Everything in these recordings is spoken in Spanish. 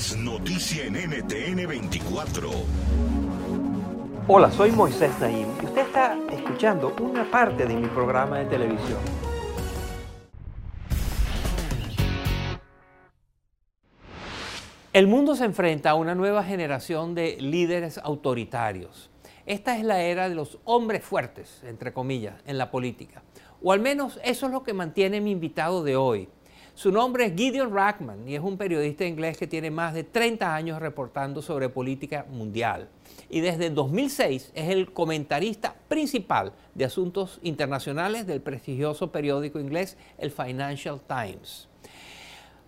Es noticia en NTN 24. Hola, soy Moisés Naim y usted está escuchando una parte de mi programa de televisión. El mundo se enfrenta a una nueva generación de líderes autoritarios. Esta es la era de los hombres fuertes, entre comillas, en la política. O al menos eso es lo que mantiene mi invitado de hoy. Su nombre es Gideon Rackman y es un periodista inglés que tiene más de 30 años reportando sobre política mundial. Y desde 2006 es el comentarista principal de asuntos internacionales del prestigioso periódico inglés el Financial Times.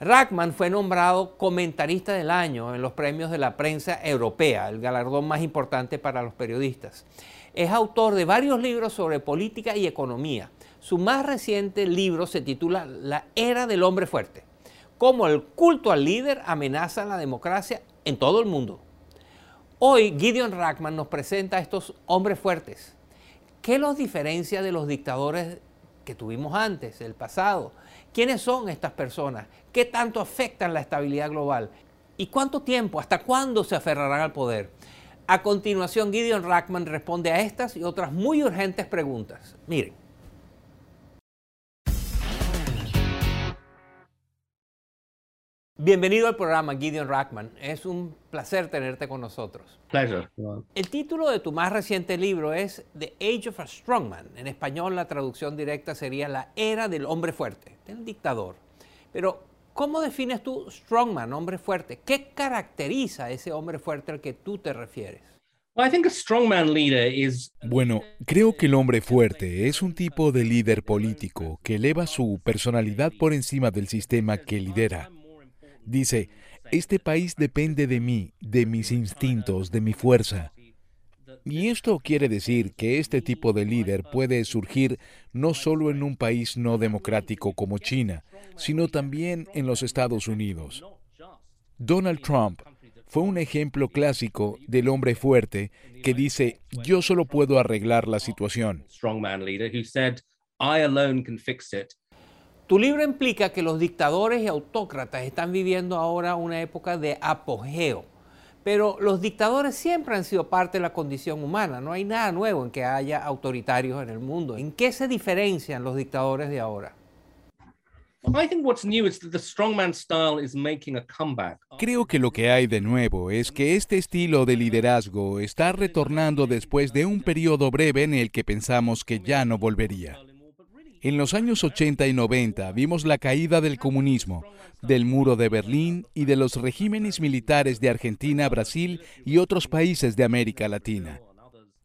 Rackman fue nombrado comentarista del año en los premios de la prensa europea, el galardón más importante para los periodistas. Es autor de varios libros sobre política y economía. Su más reciente libro se titula La era del hombre fuerte, cómo el culto al líder amenaza la democracia en todo el mundo. Hoy Gideon Rackman nos presenta a estos hombres fuertes. ¿Qué los diferencia de los dictadores que tuvimos antes, el pasado? ¿Quiénes son estas personas? ¿Qué tanto afectan la estabilidad global? ¿Y cuánto tiempo, hasta cuándo se aferrarán al poder? A continuación, Gideon Rackman responde a estas y otras muy urgentes preguntas. Miren. Bienvenido al programa, Gideon Rackman. Es un placer tenerte con nosotros. Pleasure. El título de tu más reciente libro es The Age of a Strongman. En español, la traducción directa sería La Era del Hombre Fuerte, del dictador. Pero, ¿cómo defines tú Strongman, hombre fuerte? ¿Qué caracteriza a ese hombre fuerte al que tú te refieres? Bueno, creo que el hombre fuerte es un tipo de líder político que eleva su personalidad por encima del sistema que lidera. Dice, este país depende de mí, de mis instintos, de mi fuerza. Y esto quiere decir que este tipo de líder puede surgir no solo en un país no democrático como China, sino también en los Estados Unidos. Donald Trump fue un ejemplo clásico del hombre fuerte que dice, yo solo puedo arreglar la situación. Tu libro implica que los dictadores y autócratas están viviendo ahora una época de apogeo. Pero los dictadores siempre han sido parte de la condición humana. No hay nada nuevo en que haya autoritarios en el mundo. ¿En qué se diferencian los dictadores de ahora? Creo que lo que hay de nuevo es que este estilo de liderazgo está retornando después de un periodo breve en el que pensamos que ya no volvería. En los años 80 y 90 vimos la caída del comunismo, del muro de Berlín y de los regímenes militares de Argentina, Brasil y otros países de América Latina.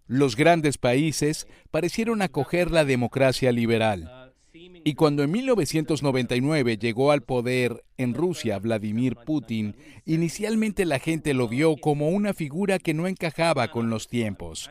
Los grandes países parecieron acoger la democracia liberal. Y cuando en 1999 llegó al poder en Rusia Vladimir Putin, inicialmente la gente lo vio como una figura que no encajaba con los tiempos.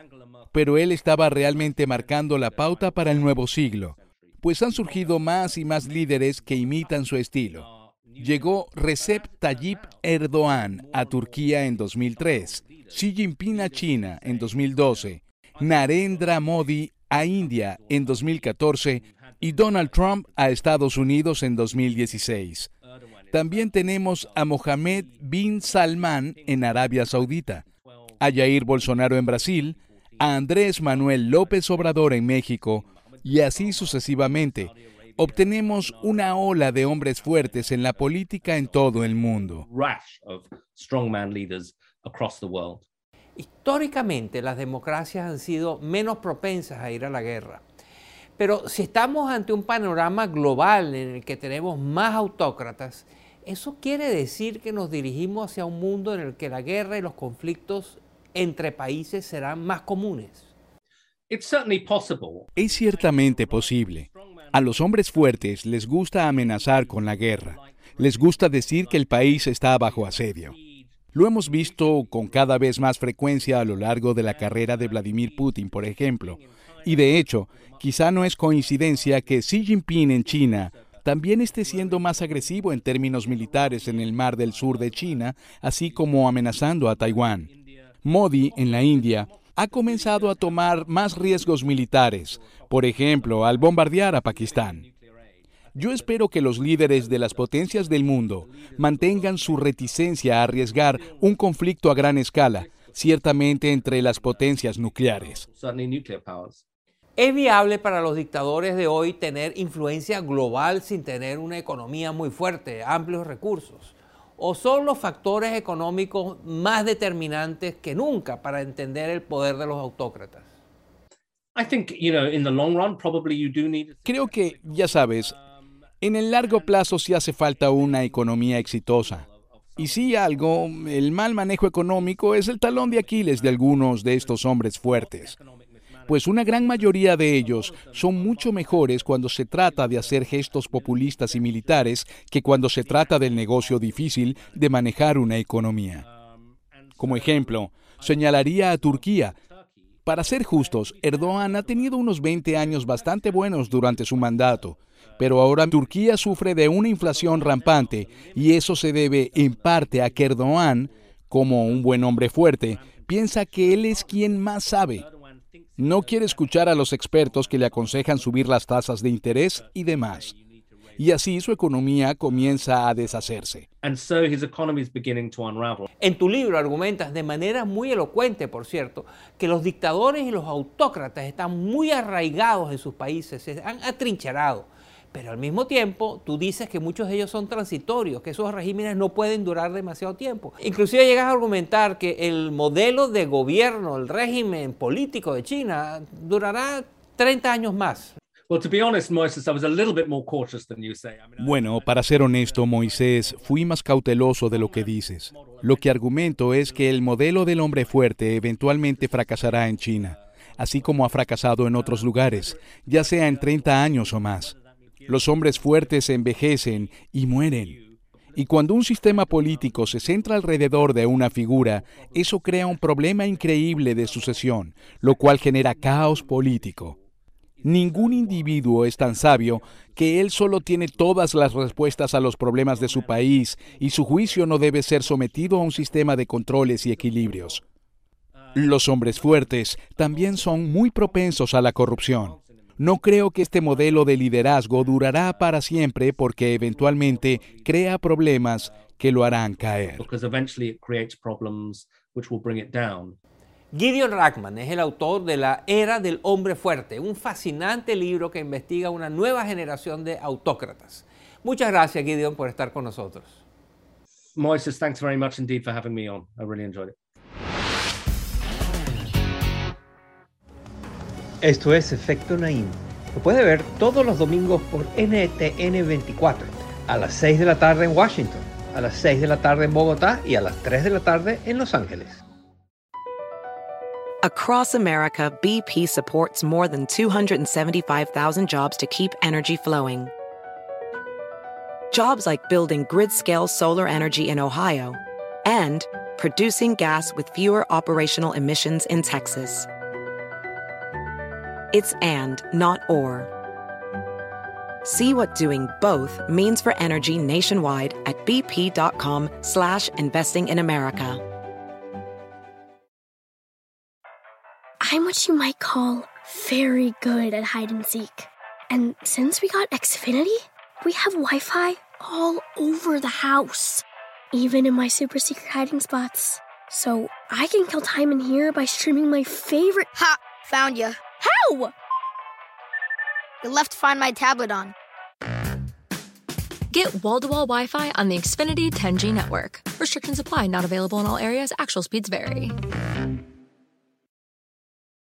Pero él estaba realmente marcando la pauta para el nuevo siglo pues han surgido más y más líderes que imitan su estilo. Llegó Recep Tayyip Erdogan a Turquía en 2003, Xi Jinping a China en 2012, Narendra Modi a India en 2014 y Donald Trump a Estados Unidos en 2016. También tenemos a Mohamed bin Salman en Arabia Saudita, a Jair Bolsonaro en Brasil, a Andrés Manuel López Obrador en México, y así sucesivamente. obtenemos una ola de hombres fuertes en la política en todo el mundo. Históricamente las democracias han sido menos propensas a ir a la guerra. Pero si estamos ante un panorama global en el que tenemos más autócratas, eso quiere decir que nos dirigimos hacia un mundo en el que la guerra y los conflictos entre países serán más comunes. Es ciertamente posible. A los hombres fuertes les gusta amenazar con la guerra. Les gusta decir que el país está bajo asedio. Lo hemos visto con cada vez más frecuencia a lo largo de la carrera de Vladimir Putin, por ejemplo, y de hecho, quizá no es coincidencia que Xi Jinping en China también esté siendo más agresivo en términos militares en el mar del sur de China, así como amenazando a Taiwán. Modi, en la India, ha comenzado a tomar más riesgos militares, por ejemplo, al bombardear a Pakistán. Yo espero que los líderes de las potencias del mundo mantengan su reticencia a arriesgar un conflicto a gran escala, ciertamente entre las potencias nucleares. ¿Es viable para los dictadores de hoy tener influencia global sin tener una economía muy fuerte, amplios recursos? ¿O son los factores económicos más determinantes que nunca para entender el poder de los autócratas? Creo que, ya sabes, en el largo plazo sí hace falta una economía exitosa. Y si algo, el mal manejo económico es el talón de Aquiles de algunos de estos hombres fuertes pues una gran mayoría de ellos son mucho mejores cuando se trata de hacer gestos populistas y militares que cuando se trata del negocio difícil de manejar una economía. Como ejemplo, señalaría a Turquía. Para ser justos, Erdogan ha tenido unos 20 años bastante buenos durante su mandato, pero ahora Turquía sufre de una inflación rampante y eso se debe en parte a que Erdogan, como un buen hombre fuerte, piensa que él es quien más sabe no quiere escuchar a los expertos que le aconsejan subir las tasas de interés y demás. Y así su economía comienza a deshacerse. En tu libro argumentas de manera muy elocuente, por cierto, que los dictadores y los autócratas están muy arraigados en sus países, se han atrincherado pero al mismo tiempo tú dices que muchos de ellos son transitorios, que esos regímenes no pueden durar demasiado tiempo. Inclusive llegas a argumentar que el modelo de gobierno, el régimen político de China durará 30 años más. Bueno, para ser honesto, Moisés, fui más cauteloso de lo que dices. Lo que argumento es que el modelo del hombre fuerte eventualmente fracasará en China, así como ha fracasado en otros lugares, ya sea en 30 años o más. Los hombres fuertes envejecen y mueren. Y cuando un sistema político se centra alrededor de una figura, eso crea un problema increíble de sucesión, lo cual genera caos político. Ningún individuo es tan sabio que él solo tiene todas las respuestas a los problemas de su país y su juicio no debe ser sometido a un sistema de controles y equilibrios. Los hombres fuertes también son muy propensos a la corrupción. No creo que este modelo de liderazgo durará para siempre porque eventualmente crea problemas que lo harán caer. Gideon Rackman es el autor de La Era del Hombre Fuerte, un fascinante libro que investiga una nueva generación de autócratas. Muchas gracias, Gideon, por estar con nosotros. Moises, thanks very much indeed for having me on. I really enjoyed it. Esto es Efecto Naim. Lo puede ver todos los domingos por NTN 24, a las 6 de la tarde en Washington, a las 6 de la tarde en Bogotá y a las 3 de la tarde en Los Ángeles. Across America, BP supports more than 275,000 jobs to keep energy flowing. Jobs like building grid-scale solar energy in Ohio and producing gas with fewer operational emissions in Texas. It's and, not or. See what doing both means for energy nationwide at bp.com slash investing in America. I'm what you might call very good at hide and seek. And since we got Xfinity, we have Wi-Fi all over the house. Even in my super secret hiding spots. So I can kill time in here by streaming my favorite- Ha! Found you. How? You left Find My Tablet on. Get wall to wall Wi Fi on the Xfinity 10G network. Restrictions apply, not available in all areas. Actual speeds vary.